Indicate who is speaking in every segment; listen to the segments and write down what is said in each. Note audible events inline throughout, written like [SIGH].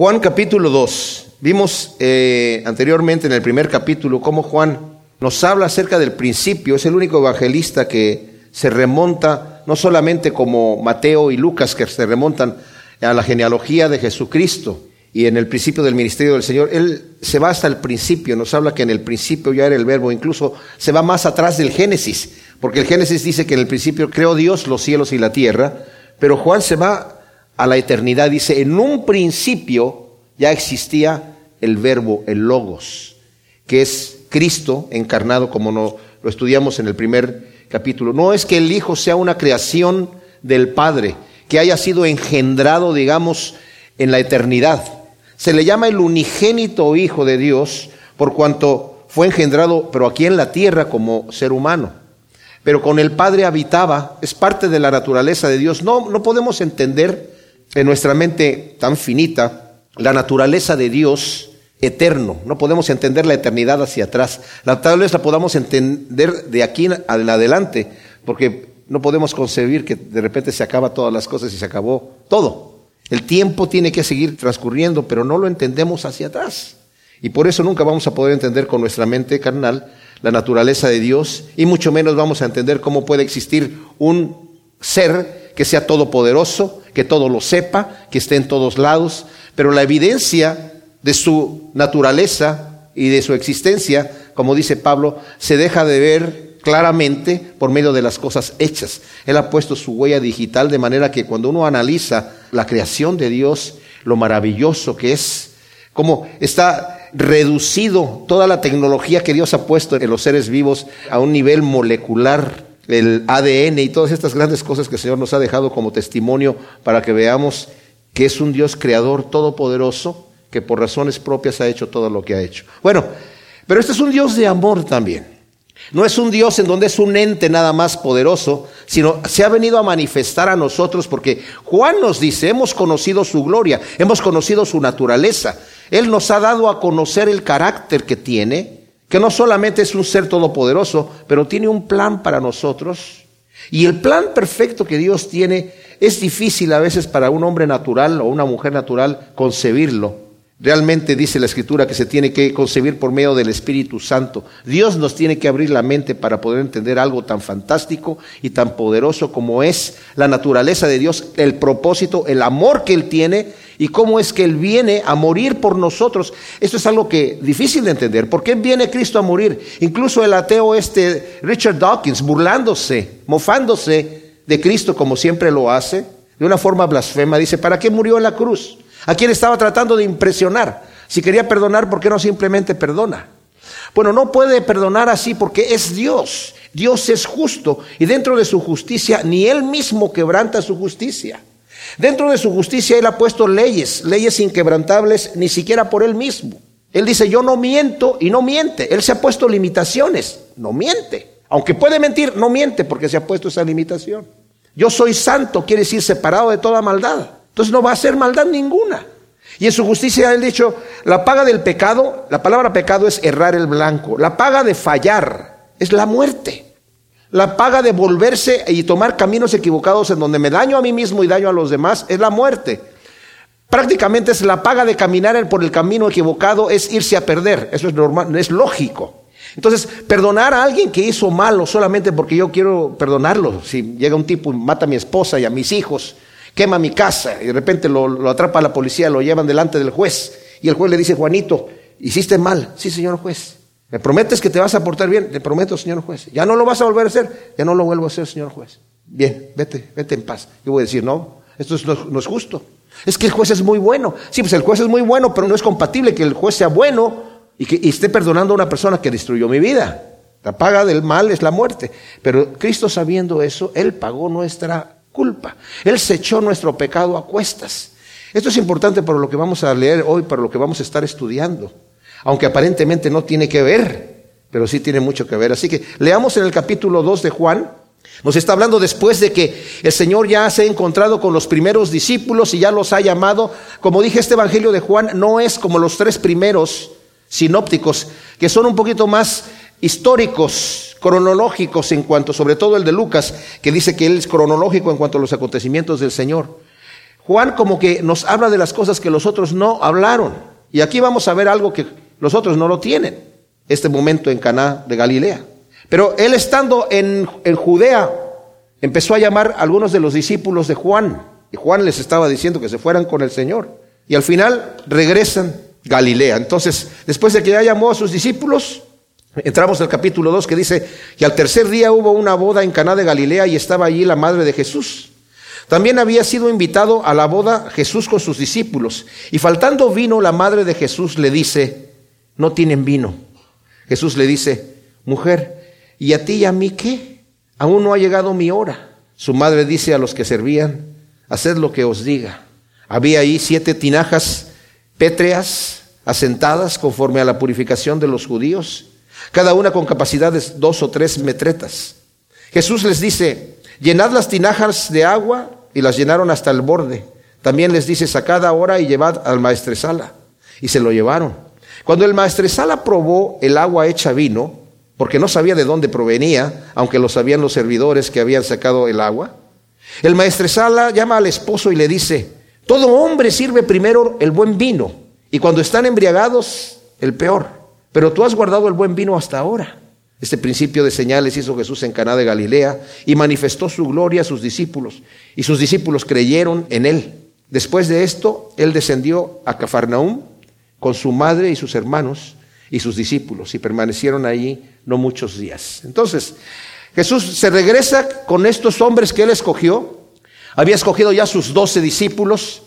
Speaker 1: Juan capítulo 2. Vimos eh, anteriormente en el primer capítulo cómo Juan nos habla acerca del principio. Es el único evangelista que se remonta, no solamente como Mateo y Lucas, que se remontan a la genealogía de Jesucristo y en el principio del ministerio del Señor. Él se va hasta el principio, nos habla que en el principio ya era el verbo, incluso se va más atrás del Génesis, porque el Génesis dice que en el principio creó Dios los cielos y la tierra, pero Juan se va a la eternidad, dice, en un principio ya existía el verbo, el logos, que es Cristo encarnado como no, lo estudiamos en el primer capítulo. No es que el Hijo sea una creación del Padre, que haya sido engendrado, digamos, en la eternidad. Se le llama el unigénito Hijo de Dios por cuanto fue engendrado, pero aquí en la tierra como ser humano. Pero con el Padre habitaba, es parte de la naturaleza de Dios. No, no podemos entender en nuestra mente tan finita la naturaleza de Dios eterno. No podemos entender la eternidad hacia atrás. La, tal vez la podamos entender de aquí en adelante, porque no podemos concebir que de repente se acaba todas las cosas y se acabó todo. El tiempo tiene que seguir transcurriendo, pero no lo entendemos hacia atrás. Y por eso nunca vamos a poder entender con nuestra mente carnal la naturaleza de Dios y mucho menos vamos a entender cómo puede existir un ser que sea todopoderoso, que todo lo sepa, que esté en todos lados, pero la evidencia de su naturaleza y de su existencia, como dice Pablo, se deja de ver claramente por medio de las cosas hechas. Él ha puesto su huella digital de manera que cuando uno analiza la creación de Dios, lo maravilloso que es, cómo está reducido toda la tecnología que Dios ha puesto en los seres vivos a un nivel molecular, el ADN y todas estas grandes cosas que el Señor nos ha dejado como testimonio para que veamos que es un Dios creador todopoderoso que por razones propias ha hecho todo lo que ha hecho. Bueno, pero este es un Dios de amor también. No es un Dios en donde es un ente nada más poderoso, sino se ha venido a manifestar a nosotros porque Juan nos dice, hemos conocido su gloria, hemos conocido su naturaleza. Él nos ha dado a conocer el carácter que tiene, que no solamente es un ser todopoderoso, pero tiene un plan para nosotros. Y el plan perfecto que Dios tiene es difícil a veces para un hombre natural o una mujer natural concebirlo. Realmente dice la Escritura que se tiene que concebir por medio del Espíritu Santo. Dios nos tiene que abrir la mente para poder entender algo tan fantástico y tan poderoso como es la naturaleza de Dios, el propósito, el amor que Él tiene y cómo es que Él viene a morir por nosotros. Esto es algo que difícil de entender. ¿Por qué viene Cristo a morir? Incluso el ateo este Richard Dawkins, burlándose, mofándose de Cristo como siempre lo hace, de una forma blasfema, dice, ¿para qué murió en la cruz? ¿A quién estaba tratando de impresionar? Si quería perdonar, ¿por qué no simplemente perdona? Bueno, no puede perdonar así porque es Dios. Dios es justo y dentro de su justicia ni Él mismo quebranta su justicia. Dentro de su justicia Él ha puesto leyes, leyes inquebrantables ni siquiera por Él mismo. Él dice, yo no miento y no miente. Él se ha puesto limitaciones, no miente. Aunque puede mentir, no miente porque se ha puesto esa limitación. Yo soy santo, quiere decir separado de toda maldad. Entonces no va a hacer maldad ninguna. Y en su justicia él dicho, la paga del pecado, la palabra pecado es errar el blanco. La paga de fallar es la muerte. La paga de volverse y tomar caminos equivocados en donde me daño a mí mismo y daño a los demás es la muerte. Prácticamente es la paga de caminar por el camino equivocado es irse a perder. Eso es normal, es lógico. Entonces, perdonar a alguien que hizo malo solamente porque yo quiero perdonarlo. Si llega un tipo y mata a mi esposa y a mis hijos, quema mi casa y de repente lo, atrapa la policía, lo llevan delante del juez y el juez le dice, Juanito, hiciste mal. Sí, señor juez. ¿Me prometes que te vas a portar bien? Le prometo, señor juez. Ya no lo vas a volver a hacer. Ya no lo vuelvo a hacer, señor juez. Bien, vete, vete en paz. Yo voy a decir, no, esto no, es justo. Es que el juez es muy bueno. Sí, pues el juez es muy bueno, pero no es compatible que el juez sea bueno y que esté perdonando a una persona que destruyó mi vida. La paga del mal es la muerte. Pero Cristo sabiendo eso, Él pagó nuestra culpa. Él se echó nuestro pecado a cuestas. Esto es importante por lo que vamos a leer hoy, para lo que vamos a estar estudiando. Aunque aparentemente no tiene que ver, pero sí tiene mucho que ver. Así que leamos en el capítulo 2 de Juan. Nos está hablando después de que el Señor ya se ha encontrado con los primeros discípulos y ya los ha llamado. Como dije, este Evangelio de Juan no es como los tres primeros sinópticos, que son un poquito más históricos, cronológicos en cuanto, sobre todo el de Lucas, que dice que él es cronológico en cuanto a los acontecimientos del Señor. Juan como que nos habla de las cosas que los otros no hablaron. Y aquí vamos a ver algo que los otros no lo tienen. Este momento en Caná de Galilea. Pero él estando en, en Judea, empezó a llamar a algunos de los discípulos de Juan. Y Juan les estaba diciendo que se fueran con el Señor. Y al final regresan Galilea. Entonces, después de que ya llamó a sus discípulos, entramos al capítulo 2 que dice que al tercer día hubo una boda en Caná de Galilea y estaba allí la madre de Jesús. También había sido invitado a la boda Jesús con sus discípulos. Y faltando vino, la madre de Jesús le dice, no tienen vino. Jesús le dice, mujer, ¿y a ti y a mí qué? Aún no ha llegado mi hora. Su madre dice a los que servían, haced lo que os diga. Había ahí siete tinajas pétreas asentadas conforme a la purificación de los judíos, cada una con capacidades dos o tres metretas. Jesús les dice, llenad las tinajas de agua y las llenaron hasta el borde. También les dice, sacad ahora y llevad al maestresala. Y se lo llevaron. Cuando el maestresala probó el agua hecha vino, porque no sabía de dónde provenía, aunque lo sabían los servidores que habían sacado el agua, el maestresala llama al esposo y le dice, todo hombre sirve primero el buen vino y cuando están embriagados, el peor. Pero tú has guardado el buen vino hasta ahora. Este principio de señales hizo Jesús en Caná de Galilea y manifestó su gloria a sus discípulos y sus discípulos creyeron en él. Después de esto, él descendió a Cafarnaúm con su madre y sus hermanos y sus discípulos y permanecieron allí no muchos días. Entonces, Jesús se regresa con estos hombres que él escogió había escogido ya sus doce discípulos.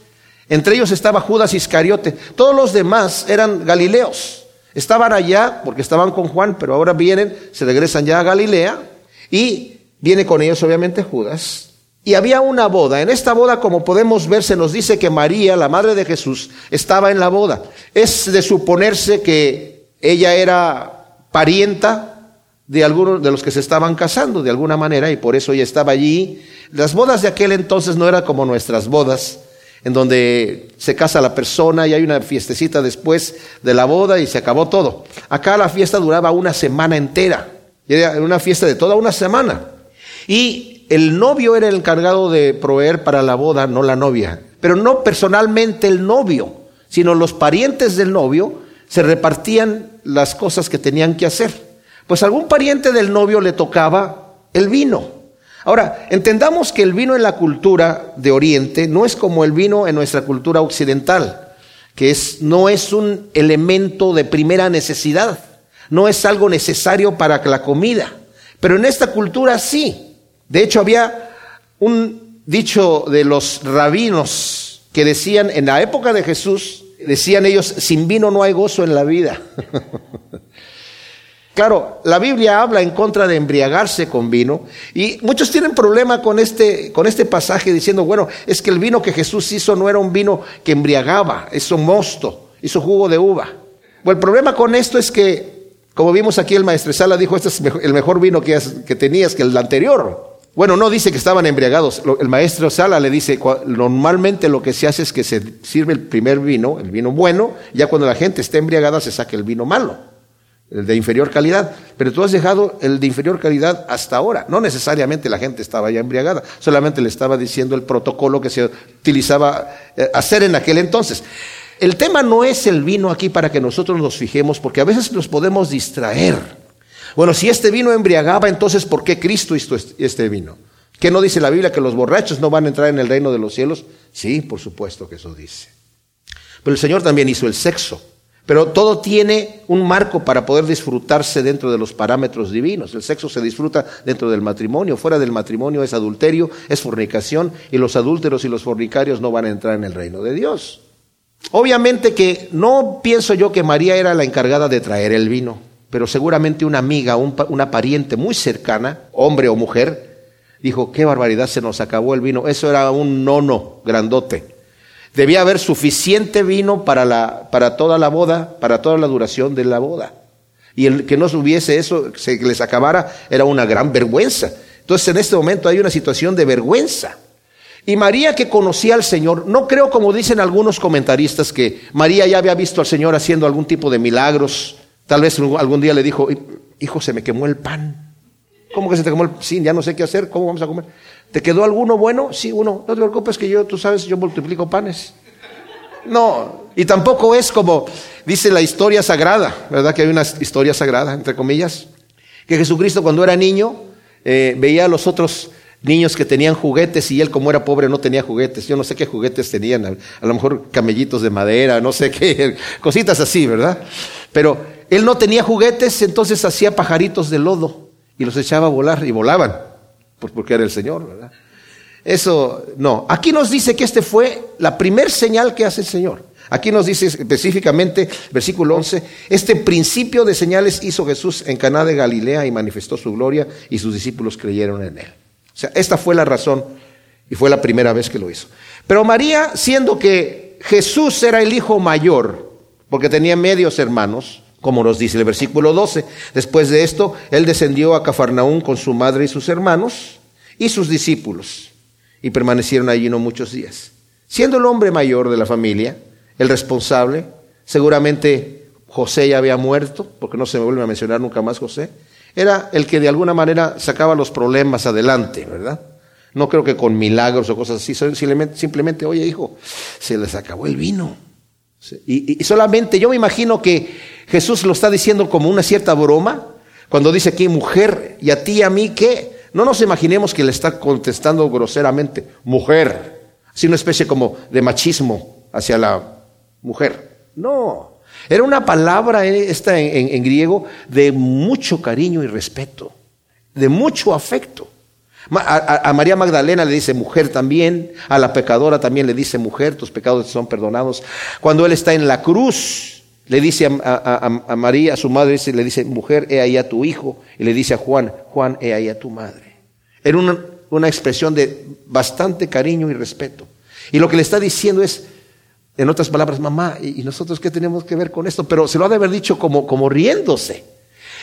Speaker 1: Entre ellos estaba Judas Iscariote. Todos los demás eran galileos. Estaban allá porque estaban con Juan, pero ahora vienen, se regresan ya a Galilea y viene con ellos obviamente Judas. Y había una boda. En esta boda, como podemos ver, se nos dice que María, la madre de Jesús, estaba en la boda. Es de suponerse que ella era parienta de algunos de los que se estaban casando de alguna manera y por eso ella estaba allí. Las bodas de aquel entonces no eran como nuestras bodas, en donde se casa la persona y hay una fiestecita después de la boda y se acabó todo. Acá la fiesta duraba una semana entera, era una fiesta de toda una semana. Y el novio era el encargado de proveer para la boda, no la novia, pero no personalmente el novio, sino los parientes del novio se repartían las cosas que tenían que hacer. Pues algún pariente del novio le tocaba el vino. Ahora, entendamos que el vino en la cultura de Oriente no es como el vino en nuestra cultura occidental, que es, no es un elemento de primera necesidad, no es algo necesario para la comida, pero en esta cultura sí. De hecho, había un dicho de los rabinos que decían en la época de Jesús, decían ellos, sin vino no hay gozo en la vida. [LAUGHS] Claro, la Biblia habla en contra de embriagarse con vino y muchos tienen problema con este, con este pasaje diciendo, bueno, es que el vino que Jesús hizo no era un vino que embriagaba, hizo mosto, hizo jugo de uva. Bueno, el problema con esto es que, como vimos aquí el maestro Sala dijo, este es el mejor vino que, tenías que el anterior. Bueno, no dice que estaban embriagados. El maestro Sala le dice, normalmente lo que se hace es que se sirve el primer vino, el vino bueno, ya cuando la gente está embriagada se saca el vino malo el de inferior calidad, pero tú has dejado el de inferior calidad hasta ahora. No necesariamente la gente estaba ya embriagada, solamente le estaba diciendo el protocolo que se utilizaba eh, hacer en aquel entonces. El tema no es el vino aquí para que nosotros nos fijemos, porque a veces nos podemos distraer. Bueno, si este vino embriagaba, entonces ¿por qué Cristo hizo este vino? ¿Qué no dice la Biblia que los borrachos no van a entrar en el reino de los cielos? Sí, por supuesto que eso dice. Pero el Señor también hizo el sexo. Pero todo tiene un marco para poder disfrutarse dentro de los parámetros divinos. El sexo se disfruta dentro del matrimonio, fuera del matrimonio es adulterio, es fornicación, y los adúlteros y los fornicarios no van a entrar en el reino de Dios. Obviamente que no pienso yo que María era la encargada de traer el vino, pero seguramente una amiga, una pariente muy cercana, hombre o mujer, dijo, qué barbaridad, se nos acabó el vino. Eso era un nono grandote. Debía haber suficiente vino para, la, para toda la boda, para toda la duración de la boda. Y el que no hubiese eso, que les acabara, era una gran vergüenza. Entonces en este momento hay una situación de vergüenza. Y María que conocía al Señor, no creo como dicen algunos comentaristas que María ya había visto al Señor haciendo algún tipo de milagros. Tal vez algún día le dijo, hijo, se me quemó el pan. ¿Cómo que se te quemó el pan? Sí, ya no sé qué hacer, ¿cómo vamos a comer? ¿Te quedó alguno bueno? Sí, uno. No te preocupes que yo, tú sabes, yo multiplico panes. No, y tampoco es como dice la historia sagrada, ¿verdad? Que hay una historia sagrada, entre comillas, que Jesucristo cuando era niño eh, veía a los otros niños que tenían juguetes y él como era pobre no tenía juguetes. Yo no sé qué juguetes tenían, a, lo mejor camellitos de madera, no sé [LAUGHS] qué, cositas así, ¿verdad? Pero él no tenía juguetes, entonces hacía pajaritos de lodo y los echaba a volar y volaban, porque era el Señor, ¿verdad? Eso no. Aquí nos dice que este fue la primer señal que hace el Señor. Aquí nos dice específicamente, versículo 11, este principio de señales hizo Jesús en Caná de Galilea y manifestó su gloria y sus discípulos creyeron en él. O sea, esta fue la razón y fue la primera vez que lo hizo. Pero María, siendo que Jesús era el hijo mayor, porque tenía medios hermanos, como nos dice el versículo 12, después de esto, él descendió a Cafarnaún con su madre y sus hermanos y sus discípulos, y permanecieron allí no muchos días. Siendo el hombre mayor de la familia, el responsable, seguramente José ya había muerto, porque no se me vuelve a mencionar nunca más José, era el que de alguna manera sacaba los problemas adelante, ¿verdad? No creo que con milagros o cosas así, simplemente, oye hijo, se les acabó el vino. Y, solamente yo me imagino que Jesús lo está diciendo como una cierta broma, cuando dice aquí mujer, y a ti y a mí qué. No nos imaginemos que le está contestando groseramente, mujer, así una especie como de machismo hacia la mujer. No, era una palabra eh, esta en, griego de mucho cariño y respeto, de mucho afecto. A, María Magdalena le dice mujer también, a la pecadora también le dice mujer, tus pecados son perdonados. Cuando él está en la cruz, le dice a, María, a su madre, le dice mujer, he ahí a tu hijo, y le dice a Juan, Juan, he ahí a tu madre. Era una, una expresión de bastante cariño y respeto. Y lo que le está diciendo es, en otras palabras, mamá, ¿y nosotros qué tenemos que ver con esto? Pero se lo ha de haber dicho como, como riéndose.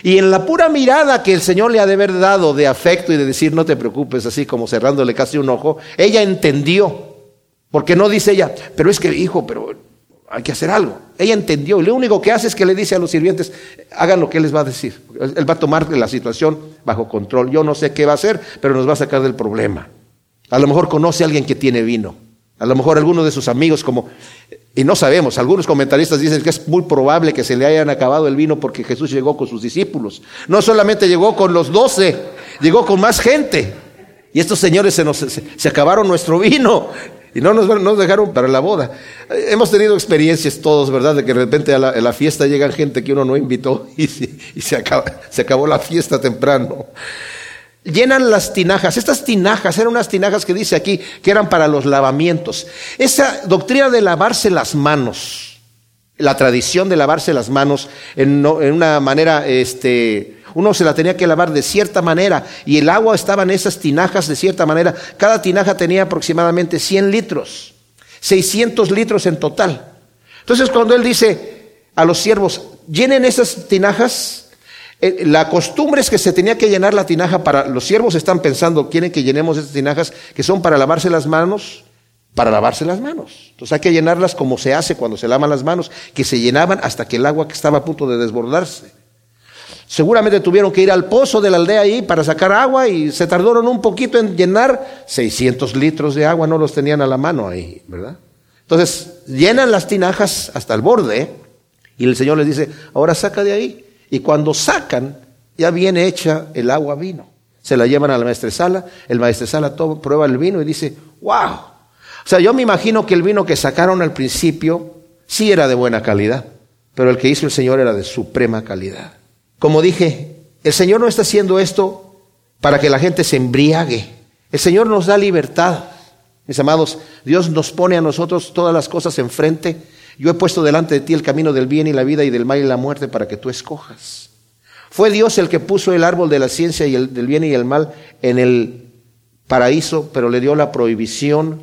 Speaker 1: Y en la pura mirada que el Señor le ha de haber dado de afecto y de decir, no te preocupes, así como cerrándole casi un ojo, ella entendió. Porque no dice ella, pero es que, hijo, pero hay que hacer algo. Ella entendió. Y lo único que hace es que le dice a los sirvientes, hagan lo que él les va a decir. Él va a tomar la situación bajo control. Yo no sé qué va a hacer, pero nos va a sacar del problema. A lo mejor conoce a alguien que tiene vino. A lo mejor algunos de sus amigos, como, y no sabemos, algunos comentaristas dicen que es muy probable que se le hayan acabado el vino porque Jesús llegó con sus discípulos. No solamente llegó con los doce, llegó con más gente. Y estos señores se, nos, se, acabaron nuestro vino y no nos, dejaron para la boda. Hemos tenido experiencias todos, ¿verdad? De que de repente a la, fiesta llegan gente que uno no invitó y, se acabó la fiesta temprano llenan las tinajas. Estas tinajas eran unas tinajas que dice aquí que eran para los lavamientos. Esa doctrina de lavarse las manos, la tradición de lavarse las manos en, una manera, este, uno se la tenía que lavar de cierta manera y el agua estaba en esas tinajas de cierta manera. Cada tinaja tenía aproximadamente 100 litros, 600 litros en total. Entonces cuando él dice a los siervos, llenen esas tinajas, la costumbre es que se tenía que llenar la tinaja para, los siervos están pensando, quieren que llenemos estas tinajas que son para lavarse las manos, para lavarse las manos. Entonces hay que llenarlas como se hace cuando se lavan las manos, que se llenaban hasta que el agua que estaba a punto de desbordarse. Seguramente tuvieron que ir al pozo de la aldea ahí para sacar agua y se tardaron un poquito en llenar 600 litros de agua, no los tenían a la mano ahí, ¿verdad? Entonces llenan las tinajas hasta el borde y el Señor les dice, ahora saca de ahí y cuando sacan, ya viene hecha el agua vino. Se la llevan a la maestresala, el maestresala toma, prueba el vino y dice, wow. O sea, yo me imagino que el vino que sacaron al principio sí era de buena calidad, pero el que hizo el Señor era de suprema calidad. Como dije, el Señor no está haciendo esto para que la gente se embriague. El Señor nos da libertad. Mis amados, Dios nos pone a nosotros todas las cosas enfrente yo he puesto delante de ti el camino del bien y la vida y del mal y la muerte para que tú escojas. Fue Dios el que puso el árbol de la ciencia y el, del bien y el mal en el paraíso, pero le dio la prohibición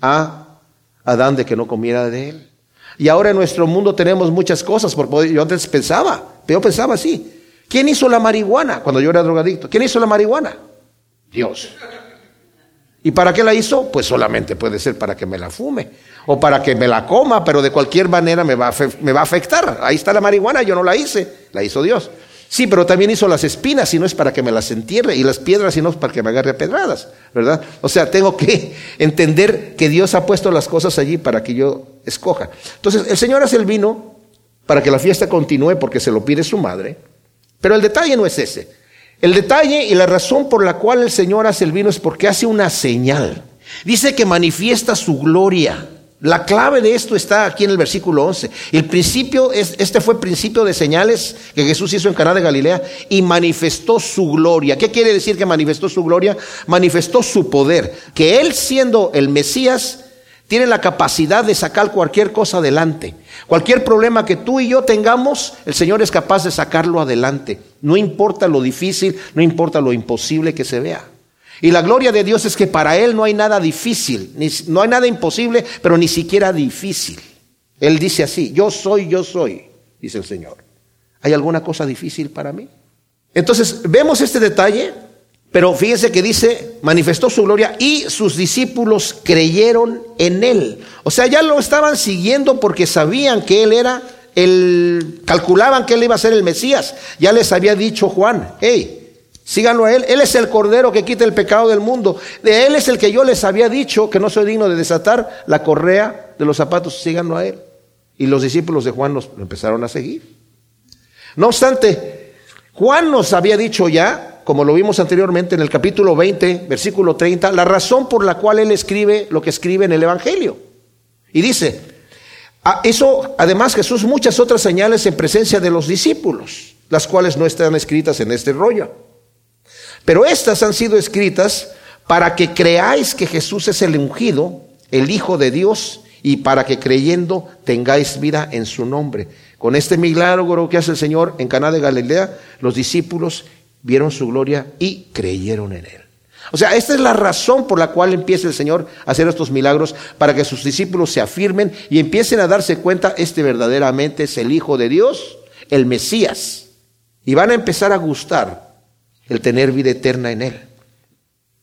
Speaker 1: a Adán de que no comiera de él. Y ahora en nuestro mundo tenemos muchas cosas. Por yo antes pensaba, pero yo pensaba así. ¿Quién hizo la marihuana cuando yo era drogadicto? ¿Quién hizo la marihuana? Dios. ¿Y para qué la hizo? Pues solamente puede ser para que me la fume o para que me la coma, pero de cualquier manera me va, a, a afectar. Ahí está la marihuana, yo no la hice, la hizo Dios. Sí, pero también hizo las espinas y no es para que me las entierre, y las piedras y no es para que me agarre pedradas, ¿verdad? O sea, tengo que [LAUGHS] entender que Dios ha puesto las cosas allí para que yo escoja. Entonces, el Señor hace el vino para que la fiesta continúe porque se lo pide su madre, pero el detalle no es ese. El detalle y la razón por la cual el Señor hace el vino es porque hace una señal. Dice que manifiesta su gloria. La clave de esto está aquí en el versículo 11. El principio es, este fue principio de señales que Jesús hizo en Caná de Galilea y manifestó su gloria. ¿Qué quiere decir que manifestó su gloria? Manifestó su poder. Que él siendo el Mesías tiene la capacidad de sacar cualquier cosa adelante. Cualquier problema que tú y yo tengamos, el Señor es capaz de sacarlo adelante. No importa lo difícil, no importa lo imposible que se vea. Y la gloria de Dios es que para Él no hay nada difícil, no hay nada imposible, pero ni siquiera difícil. Él dice así, yo soy, yo soy, dice el Señor. ¿Hay alguna cosa difícil para mí? Entonces, vemos este detalle, pero fíjense que dice, manifestó su gloria y sus discípulos creyeron en Él. O sea, ya lo estaban siguiendo porque sabían que Él era el, calculaban que Él iba a ser el Mesías. Ya les había dicho Juan, hey, Síganlo a Él. Él es el Cordero que quita el pecado del mundo. De Él es el que yo les había dicho que no soy digno de desatar la correa de los zapatos. Síganlo a Él. Y los discípulos de Juan nos empezaron a seguir. No obstante, Juan nos había dicho ya, como lo vimos anteriormente en el capítulo 20, versículo 30, la razón por la cual Él escribe lo que escribe en el Evangelio. Y dice, eso además Jesús muchas otras señales en presencia de los discípulos, las cuales no están escritas en este rollo. Pero estas han sido escritas para que creáis que Jesús es el ungido, el Hijo de Dios, y para que creyendo tengáis vida en su nombre. Con este milagro que hace el Señor en Caná de Galilea, los discípulos vieron su gloria y creyeron en él. O sea, esta es la razón por la cual empieza el Señor a hacer estos milagros, para que sus discípulos se afirmen y empiecen a darse cuenta, este verdaderamente es el Hijo de Dios, el Mesías. Y van a empezar a gustar el tener vida eterna en Él.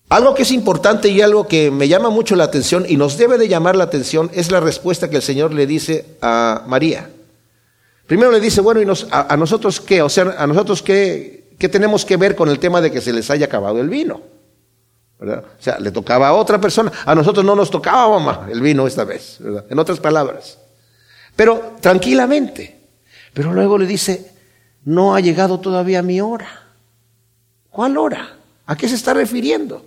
Speaker 1: Algo que es importante y algo que me llama mucho la atención y nos debe de llamar la atención es la respuesta que el Señor le dice a María. Primero le dice, bueno, ¿y a, nosotros qué? O sea, ¿a nosotros qué, qué tenemos que ver con el tema de que se les haya acabado el vino? O sea, le tocaba a otra persona. A nosotros no nos tocaba, mamá, el vino esta vez, En otras palabras. Pero tranquilamente. Pero luego le dice, no ha llegado todavía mi hora. ¿Cuál hora? ¿A qué se está refiriendo?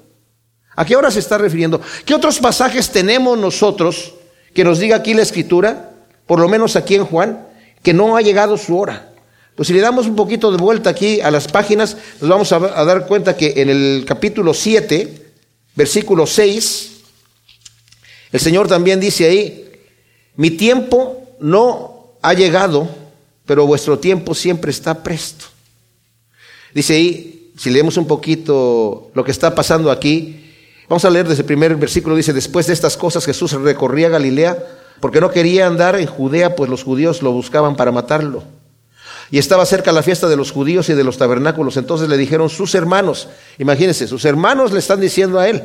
Speaker 1: ¿A qué hora se está refiriendo? ¿Qué otros pasajes tenemos nosotros que nos diga aquí la escritura, por lo menos aquí en Juan, que no ha llegado su hora? Pues si le damos un poquito de vuelta aquí a las páginas, nos vamos a, dar cuenta que en el capítulo 7, versículo 6, el Señor también dice ahí, mi tiempo no ha llegado, pero vuestro tiempo siempre está presto. Dice ahí, si leemos un poquito lo que está pasando aquí, vamos a leer desde el primer versículo, dice, después de estas cosas Jesús recorría Galilea porque no quería andar en Judea, pues los judíos lo buscaban para matarlo. Y estaba cerca la fiesta de los judíos y de los tabernáculos. Entonces le dijeron sus hermanos, imagínense, sus hermanos le están diciendo a él,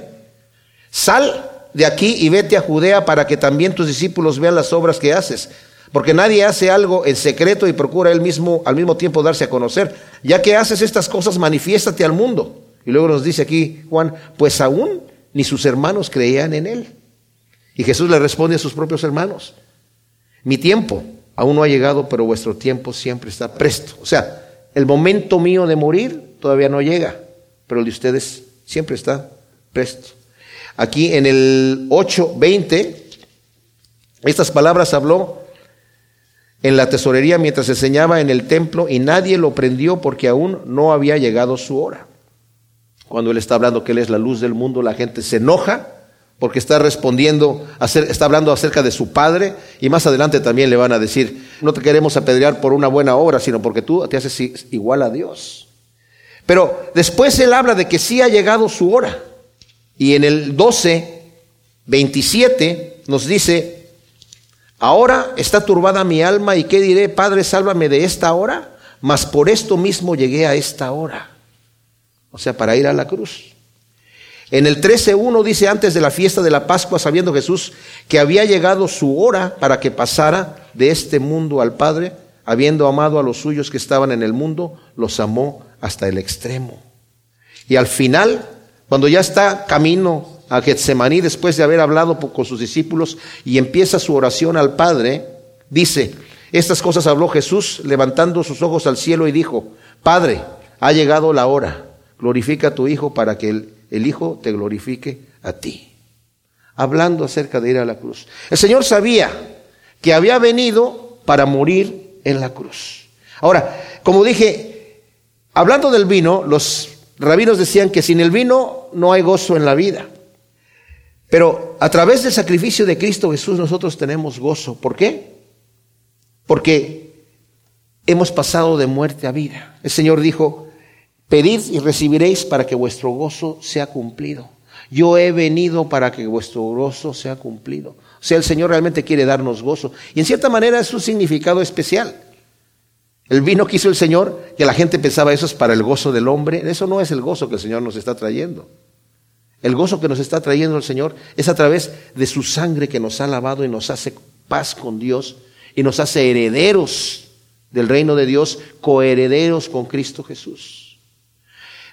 Speaker 1: sal de aquí y vete a Judea para que también tus discípulos vean las obras que haces. Porque nadie hace algo en secreto y procura él mismo al mismo tiempo darse a conocer. Ya que haces estas cosas, manifiéstate al mundo. Y luego nos dice aquí Juan, pues aún ni sus hermanos creían en él. Y Jesús le responde a sus propios hermanos, mi tiempo aún no ha llegado, pero vuestro tiempo siempre está presto. O sea, el momento mío de morir todavía no llega, pero el de ustedes siempre está presto. Aquí en el 8.20, estas palabras habló en la tesorería mientras enseñaba en el templo y nadie lo prendió porque aún no había llegado su hora. Cuando él está hablando que él es la luz del mundo, la gente se enoja porque está respondiendo, está hablando acerca de su padre y más adelante también le van a decir, no te queremos apedrear por una buena obra, sino porque tú te haces igual a Dios. Pero después él habla de que sí ha llegado su hora. Y en el 12, 27 nos dice, Ahora está turbada mi alma y qué diré, Padre, sálvame de esta hora, mas por esto mismo llegué a esta hora. O sea, para ir a la cruz. En el 13.1 dice, antes de la fiesta de la Pascua, sabiendo Jesús que había llegado su hora para que pasara de este mundo al Padre, habiendo amado a los suyos que estaban en el mundo, los amó hasta el extremo. Y al final, cuando ya está camino a Getsemaní, después de haber hablado con sus discípulos y empieza su oración al Padre, dice, estas cosas habló Jesús levantando sus ojos al cielo y dijo, Padre, ha llegado la hora, glorifica a tu Hijo para que el, el Hijo te glorifique a ti. Hablando acerca de ir a la cruz. El Señor sabía que había venido para morir en la cruz. Ahora, como dije, hablando del vino, los rabinos decían que sin el vino no hay gozo en la vida. Pero a través del sacrificio de Cristo Jesús nosotros tenemos gozo. ¿Por qué? Porque hemos pasado de muerte a vida. El Señor dijo, pedid y recibiréis para que vuestro gozo sea cumplido. Yo he venido para que vuestro gozo sea cumplido. O sea, el Señor realmente quiere darnos gozo. Y en cierta manera es un significado especial. El vino que hizo el Señor, que la gente pensaba eso es para el gozo del hombre, eso no es el gozo que el Señor nos está trayendo. El gozo que nos está trayendo el Señor es a través de su sangre que nos ha lavado y nos hace paz con Dios y nos hace herederos del reino de Dios, coherederos con Cristo Jesús.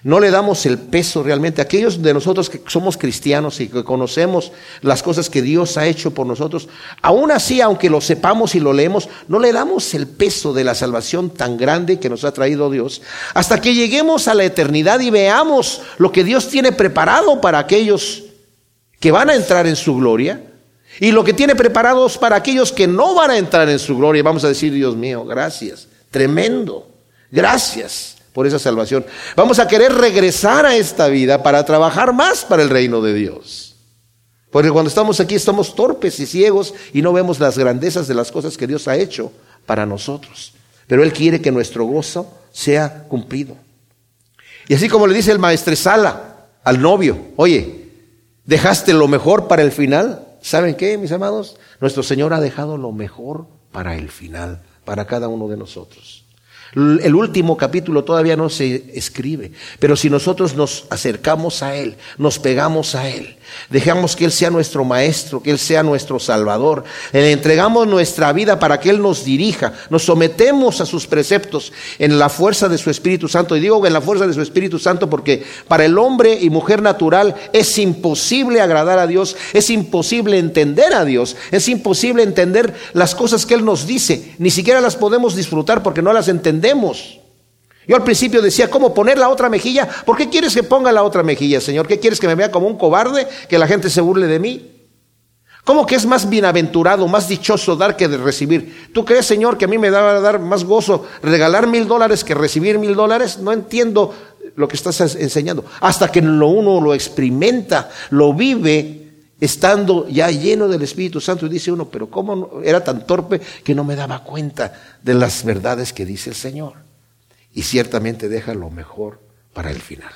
Speaker 1: No le damos el peso realmente. Aquellos de nosotros que somos cristianos y que conocemos las cosas que Dios ha hecho por nosotros, aún así, aunque lo sepamos y lo leemos, no le damos el peso de la salvación tan grande que nos ha traído Dios, hasta que lleguemos a la eternidad y veamos lo que Dios tiene preparado para aquellos que van a entrar en su gloria y lo que tiene preparados para aquellos que no van a entrar en su gloria. Vamos a decir, Dios mío, gracias, tremendo, gracias por esa salvación. Vamos a querer regresar a esta vida para trabajar más para el reino de Dios. Porque cuando estamos aquí estamos torpes y ciegos y no vemos las grandezas de las cosas que Dios ha hecho para nosotros. Pero Él quiere que nuestro gozo sea cumplido. Y así como le dice el maestresala al novio, oye, ¿dejaste lo mejor para el final? ¿Saben qué, mis amados? Nuestro Señor ha dejado lo mejor para el final, para cada uno de nosotros. El último capítulo todavía no se escribe, pero si nosotros nos acercamos a Él, nos pegamos a Él, dejamos que Él sea nuestro maestro, que Él sea nuestro salvador, le entregamos nuestra vida para que Él nos dirija, nos sometemos a sus preceptos en la fuerza de su Espíritu Santo. Y digo en la fuerza de su Espíritu Santo porque para el hombre y mujer natural es imposible agradar a Dios, es imposible entender a Dios, es imposible entender las cosas que Él nos dice, ni siquiera las podemos disfrutar porque no las entendemos yo al principio decía, ¿cómo poner la otra mejilla? ¿Por qué quieres que ponga la otra mejilla, Señor? ¿Qué quieres que me vea como un cobarde, que la gente se burle de mí? ¿Cómo que es más bienaventurado, más dichoso dar que de recibir? ¿Tú crees, Señor, que a mí me va a dar más gozo regalar mil dólares que recibir mil dólares? No entiendo lo que estás enseñando. Hasta que lo uno lo experimenta, lo vive, estando ya lleno del Espíritu Santo, y dice uno, pero ¿cómo era tan torpe que no me daba cuenta de las verdades que dice el Señor? Y ciertamente deja lo mejor para el final.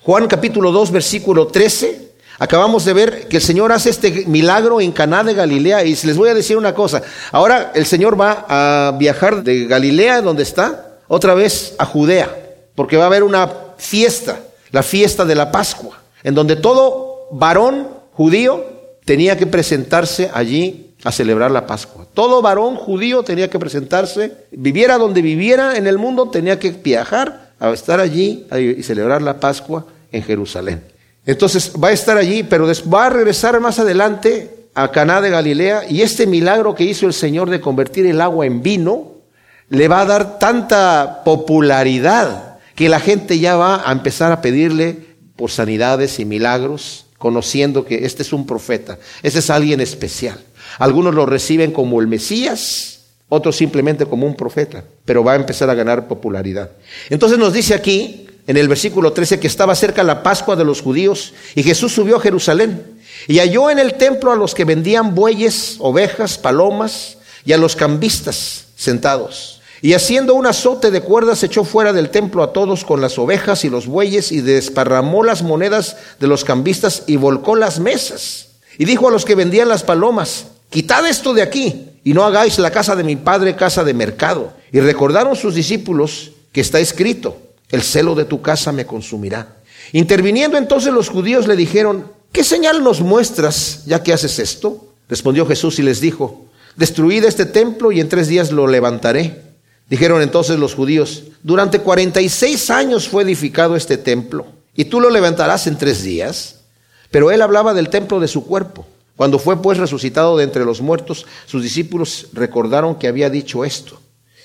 Speaker 1: Juan capítulo 2, versículo 13. Acabamos de ver que el Señor hace este milagro en Caná de Galilea y les voy a decir una cosa. Ahora el Señor va a viajar de Galilea, donde está, otra vez a Judea, porque va a haber una fiesta, la fiesta de la Pascua, en donde todo varón judío tenía que presentarse allí a celebrar la Pascua. Todo varón judío tenía que presentarse, viviera donde viviera en el mundo, tenía que viajar a estar allí y celebrar la Pascua en Jerusalén. Entonces va a estar allí, pero va a regresar más adelante a Caná de Galilea y este milagro que hizo el Señor de convertir el agua en vino le va a dar tanta popularidad que la gente ya va a empezar a pedirle por sanidades y milagros conociendo que este es un profeta, este es alguien especial. Algunos lo reciben como el Mesías, otros simplemente como un profeta, pero va a empezar a ganar popularidad. Entonces nos dice aquí, en el versículo 13, que estaba cerca la Pascua de los judíos y Jesús subió a Jerusalén y halló en el templo a los que vendían bueyes, ovejas, palomas y a los cambistas sentados y haciendo un azote de cuerdas echó fuera del templo a todos con las ovejas y los bueyes y desparramó las monedas de los cambistas y volcó las mesas. Y dijo a los que vendían las palomas, quitad esto de aquí y no hagáis la casa de mi padre casa de mercado. Y recordaron sus discípulos que está escrito, el celo de tu casa me consumirá. Interviniendo entonces los judíos le dijeron, ¿qué señal nos muestras ya que haces esto? Respondió Jesús y les dijo, destruid este templo y en tres días lo levantaré. Dijeron entonces los judíos, durante 46 años fue edificado este templo y tú lo levantarás en tres días. Pero él hablaba del templo de su cuerpo. Cuando fue pues resucitado de entre los muertos, sus discípulos recordaron que había dicho esto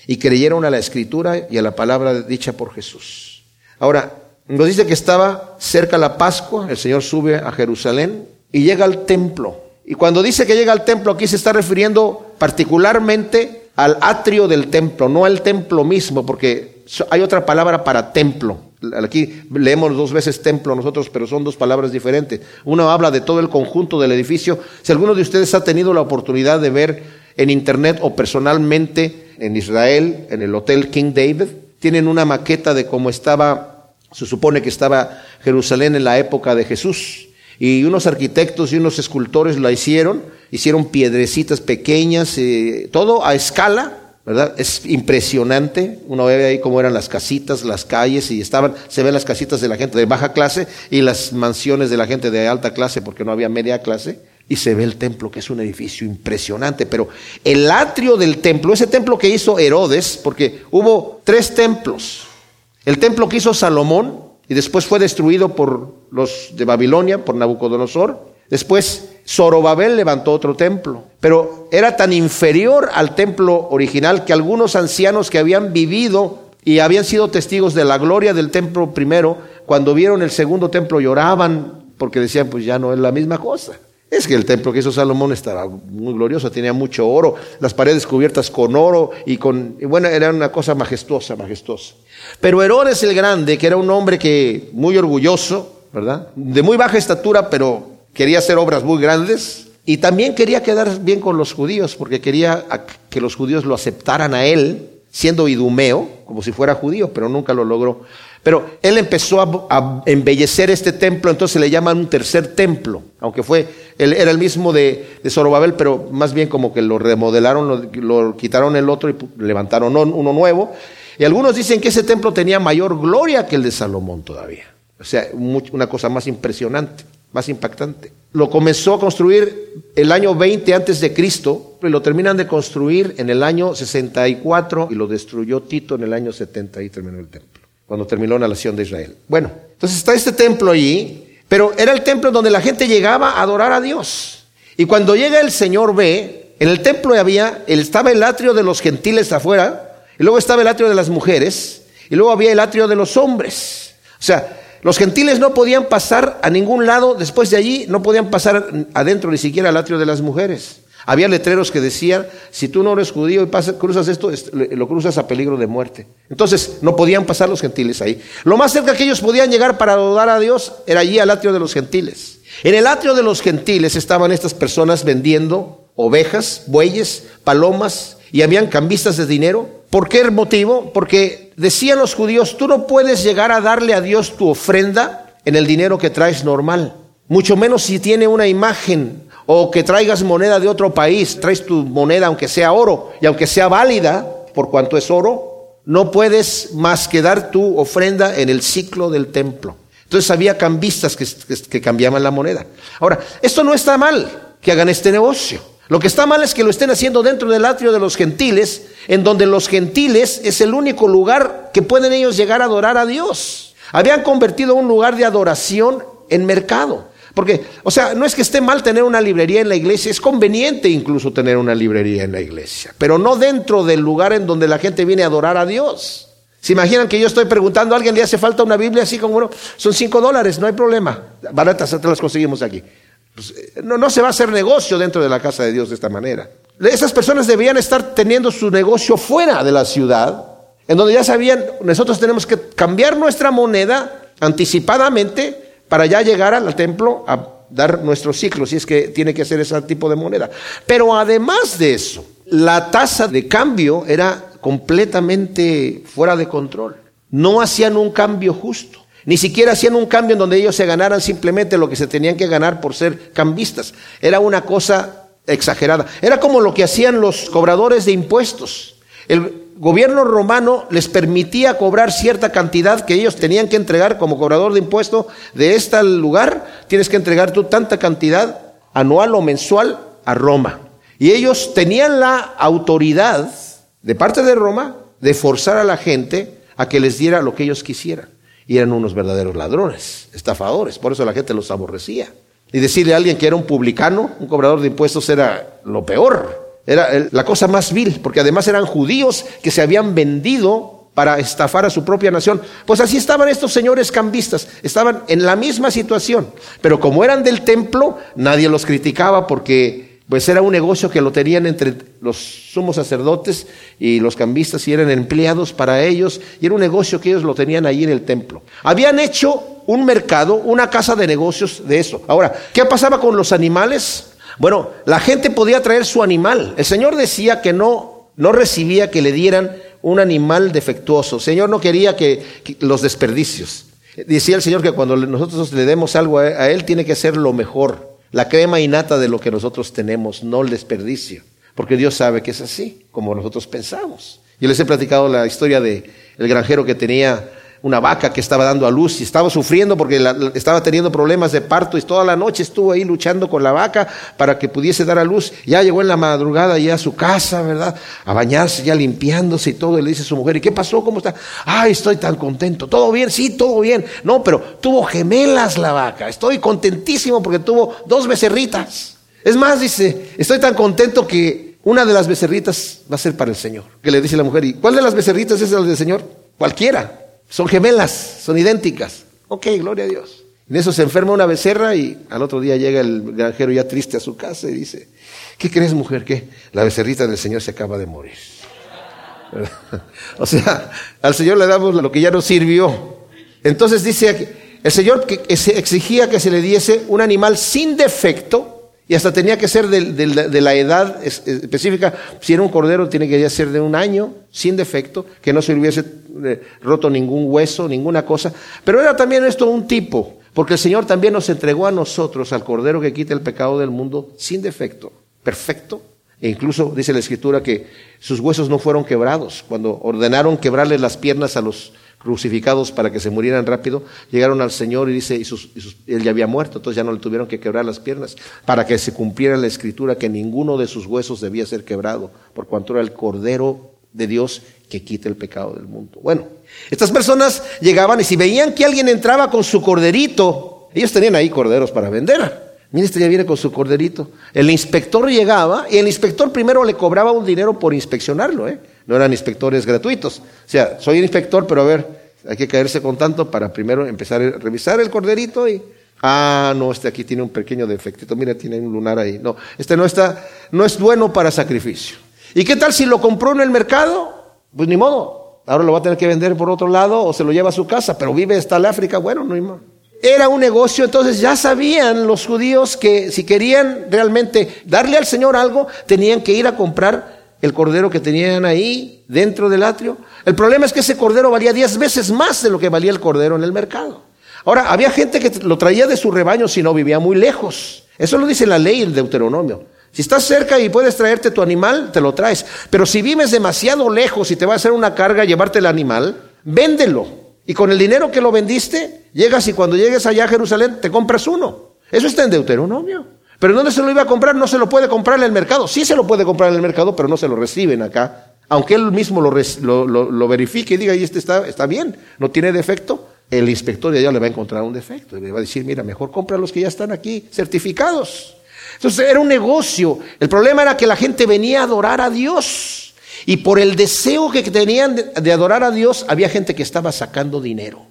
Speaker 1: y creyeron a la escritura y a la palabra dicha por Jesús. Ahora, nos dice que estaba cerca la Pascua, el Señor sube a Jerusalén y llega al templo. Y cuando dice que llega al templo, aquí se está refiriendo particularmente al atrio del templo, no al templo mismo, porque hay otra palabra para templo. Aquí leemos dos veces templo nosotros, pero son dos palabras diferentes. Uno habla de todo el conjunto del edificio. Si alguno de ustedes ha tenido la oportunidad de ver en internet o personalmente en Israel, en el Hotel King David, tienen una maqueta de cómo estaba, se supone que estaba Jerusalén en la época de Jesús. Y unos arquitectos y unos escultores la hicieron, hicieron piedrecitas pequeñas, eh, todo a escala, ¿verdad? Es impresionante. Uno ve ahí cómo eran las casitas, las calles, y estaban, se ven las casitas de la gente de baja clase y las mansiones de la gente de alta clase, porque no había media clase. Y se ve el templo, que es un edificio impresionante. Pero el atrio del templo, ese templo que hizo Herodes, porque hubo tres templos. El templo que hizo Salomón, y después fue destruido por los de Babilonia, por Nabucodonosor. Después Zorobabel levantó otro templo, pero era tan inferior al templo original que algunos ancianos que habían vivido y habían sido testigos de la gloria del templo primero, cuando vieron el segundo templo lloraban porque decían, pues ya no es la misma cosa. Es que el templo que hizo Salomón estaba muy glorioso, tenía mucho oro, las paredes cubiertas con oro y con, bueno, era una cosa majestuosa, majestuosa. Pero Herodes el Grande, que era un hombre que muy orgulloso, ¿verdad? De muy baja estatura, pero quería hacer obras muy grandes y también quería quedar bien con los judíos, porque quería que los judíos lo aceptaran a él, siendo idumeo, como si fuera judío, pero nunca lo logró. Pero él empezó a, embellecer este templo, entonces le llaman un tercer templo, aunque fue, él era el mismo de, de Zorobabel, pero más bien como que lo remodelaron, lo, quitaron el otro y levantaron uno nuevo. Y algunos dicen que ese templo tenía mayor gloria que el de Salomón todavía. O sea, una cosa más impresionante más impactante. Lo comenzó a construir el año 20 antes de Cristo y lo terminan de construir en el año 64 y lo destruyó Tito en el año 70 y terminó el templo, cuando terminó la nación de Israel. Bueno, entonces está este templo allí, pero era el templo donde la gente llegaba a adorar a Dios. Y cuando llega el Señor ve, en el templo había, estaba el atrio de los gentiles afuera, y luego estaba el atrio de las mujeres, y luego había el atrio de los hombres. O sea, los gentiles no podían pasar a ningún lado, después de allí no podían pasar adentro ni siquiera al atrio de las mujeres. Había letreros que decían, si tú no eres judío y pasas, cruzas esto, lo cruzas a peligro de muerte. Entonces, no podían pasar los gentiles ahí. Lo más cerca que ellos podían llegar para adorar a Dios era allí al atrio de los gentiles. En el atrio de los gentiles estaban estas personas vendiendo ovejas, bueyes, palomas, y habían cambistas de dinero. ¿Por qué motivo? Porque decían los judíos, tú no puedes llegar a darle a Dios tu ofrenda en el dinero que traes normal, mucho menos si tiene una imagen o que traigas moneda de otro país, traes tu moneda aunque sea oro y aunque sea válida por cuanto es oro, no puedes más que dar tu ofrenda en el ciclo del templo. Entonces había cambistas que, que cambiaban la moneda. Ahora, esto no está mal que hagan este negocio. Lo que está mal es que lo estén haciendo dentro del atrio de los gentiles, en donde los gentiles es el único lugar que pueden ellos llegar a adorar a Dios. Habían convertido un lugar de adoración en mercado. Porque, o sea, no es que esté mal tener una librería en la iglesia, es conveniente incluso tener una librería en la iglesia, pero no dentro del lugar en donde la gente viene a adorar a Dios. ¿Se imaginan que yo estoy preguntando a alguien, le hace falta una Biblia así como, bueno, son cinco dólares, no hay problema, baratas, te las conseguimos aquí. Pues, eh, no, no se va a hacer negocio dentro de la casa de Dios de esta manera. Esas personas debían estar teniendo su negocio fuera de la ciudad, en donde ya sabían, nosotros tenemos que cambiar nuestra moneda anticipadamente para ya llegar al templo a dar nuestro ciclo, si es que tiene que ser ese tipo de moneda. Pero además de eso, la tasa de cambio era completamente fuera de control. No hacían un cambio justo. Ni siquiera hacían un cambio en donde ellos se ganaran simplemente lo que se tenían que ganar por ser cambistas. Era una cosa exagerada. Era como lo que hacían los cobradores de impuestos. El gobierno romano les permitía cobrar cierta cantidad que ellos tenían que entregar como cobrador de impuestos de este lugar. Tienes que entregar tú tanta cantidad anual o mensual a Roma. Y ellos tenían la autoridad de parte de Roma de forzar a la gente a que les diera lo que ellos quisieran. Y eran unos verdaderos ladrones, estafadores. Por eso la gente los aborrecía. Y decirle a alguien que era un publicano, un cobrador de impuestos, era lo peor. Era la cosa más vil, porque además eran judíos que se habían vendido para estafar a su propia nación. Pues así estaban estos señores cambistas, estaban en la misma situación. Pero como eran del templo, nadie los criticaba porque pues era un negocio que lo tenían entre los sumos sacerdotes y los cambistas y eran empleados para ellos y era un negocio que ellos lo tenían ahí en el templo. Habían hecho un mercado, una casa de negocios de eso. Ahora, ¿qué pasaba con los animales? Bueno, la gente podía traer su animal. El Señor decía que no, no recibía que le dieran un animal defectuoso. El Señor no quería que, los desperdicios. Decía el Señor que cuando nosotros le demos algo a Él, tiene que ser lo mejor la crema innata de lo que nosotros tenemos, no el desperdicio. Porque Dios sabe que es así, como nosotros pensamos. Yo les he platicado la historia de granjero que tenía una vaca que estaba dando a luz y estaba sufriendo porque estaba teniendo problemas de parto y toda la noche estuvo ahí luchando con la vaca para que pudiese dar a luz. Ya llegó en la madrugada ya a su casa, ¿verdad? A bañarse, ya limpiándose y todo. Y le dice a su mujer, ¿y qué pasó? ¿Cómo está? Ay, estoy tan contento. ¿Todo bien? Sí, todo bien. No, pero tuvo gemelas la vaca. Estoy contentísimo porque tuvo dos becerritas. Es más, dice, estoy tan contento que una de las becerritas va a ser para el Señor. Que le dice la mujer, ¿y cuál de las becerritas es la del Señor? Cualquiera. Son gemelas, son idénticas. Ok, gloria a Dios. En eso se enferma una becerra y al otro día llega el granjero ya triste a su casa y dice, ¿qué crees mujer? Que la becerrita del Señor se acaba de morir. [LAUGHS] o sea, al Señor le damos lo que ya nos sirvió. Entonces dice, el Señor exigía que se le diese un animal sin defecto y hasta tenía que ser de, la edad específica. Si era un cordero, tiene que ser de un año, sin defecto, que no se roto ningún hueso, ninguna cosa. Pero era también esto un tipo, porque el Señor también nos entregó a nosotros, al cordero que quita el pecado del mundo, sin defecto, perfecto. E incluso dice la Escritura que sus huesos no fueron quebrados. Cuando ordenaron quebrarle las piernas a los crucificados para que se murieran rápido, llegaron al Señor y dice, él ya había muerto, entonces ya no le tuvieron que quebrar las piernas, para que se cumpliera la escritura que ninguno de sus huesos debía ser quebrado, por cuanto era el Cordero de Dios que quita el pecado del mundo. Bueno, estas personas llegaban y si veían que alguien entraba con su corderito, ellos tenían ahí corderos para vender. Mire, este ya viene con su corderito. El inspector llegaba y el inspector primero le cobraba un dinero por inspeccionarlo, ¿eh? no eran inspectores gratuitos. O sea, soy inspector, pero a ver, hay que caerse con tanto para primero empezar a revisar el corderito y, ah, no, este aquí tiene un pequeño defectito, mira, tiene un lunar ahí. No, este no está, no es bueno para sacrificio. ¿Y qué tal si lo compró en el mercado? Pues ni modo, ahora lo va a tener que vender por otro lado o se lo lleva a su casa, pero vive hasta el África, bueno, no hay más. Era un negocio, entonces ya sabían los judíos que si querían realmente darle al Señor algo, tenían que ir a comprar el cordero que tenían ahí dentro del atrio. El problema es que ese cordero valía diez veces más de lo que valía el cordero en el mercado. Ahora, había gente que lo traía de su rebaño si no vivía muy lejos. Eso lo dice la ley el Deuteronomio. Si estás cerca y puedes traerte tu animal, te lo traes. Pero si vives demasiado lejos y te va a hacer una carga llevarte el animal, véndelo. Y con el dinero que lo vendiste, llegas y cuando llegues allá a Jerusalén te compras uno. Eso está en Deuteronomio. Pero ¿dónde se lo iba a comprar? No se lo puede comprar en el mercado. Sí se lo puede comprar en el mercado, pero no se lo reciben acá. Aunque él mismo lo, verifique y diga, y este está, está bien, no tiene defecto, el inspector de allá le va a encontrar un defecto. Y le va a decir, mira, mejor compra los que ya están aquí certificados. Entonces era un negocio. El problema era que la gente venía a adorar a Dios. Y por el deseo que tenían de adorar a Dios, había gente que estaba sacando dinero.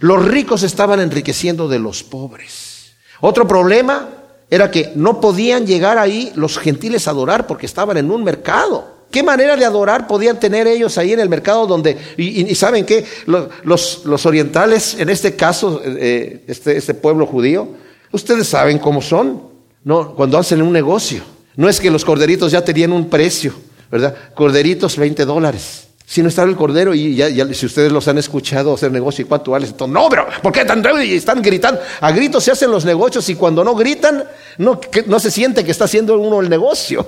Speaker 1: Los ricos estaban enriqueciendo de los pobres. Otro problema era que no podían llegar ahí los gentiles a adorar porque estaban en un mercado. ¿Qué manera de adorar podían tener ellos ahí en el mercado donde, y, saben que los, los, orientales, en este caso, eh, este, este pueblo judío, ustedes saben cómo son, ¿no? Cuando hacen un negocio. No es que los corderitos ya tenían un precio, ¿verdad? Corderitos 20 dólares. Si no estaba el cordero y ya, si ustedes los han escuchado hacer negocio y cuánto vale, entonces, no, pero ¿por qué tan y están gritando? A gritos se hacen los negocios y cuando no gritan, no, se siente que está haciendo uno el negocio.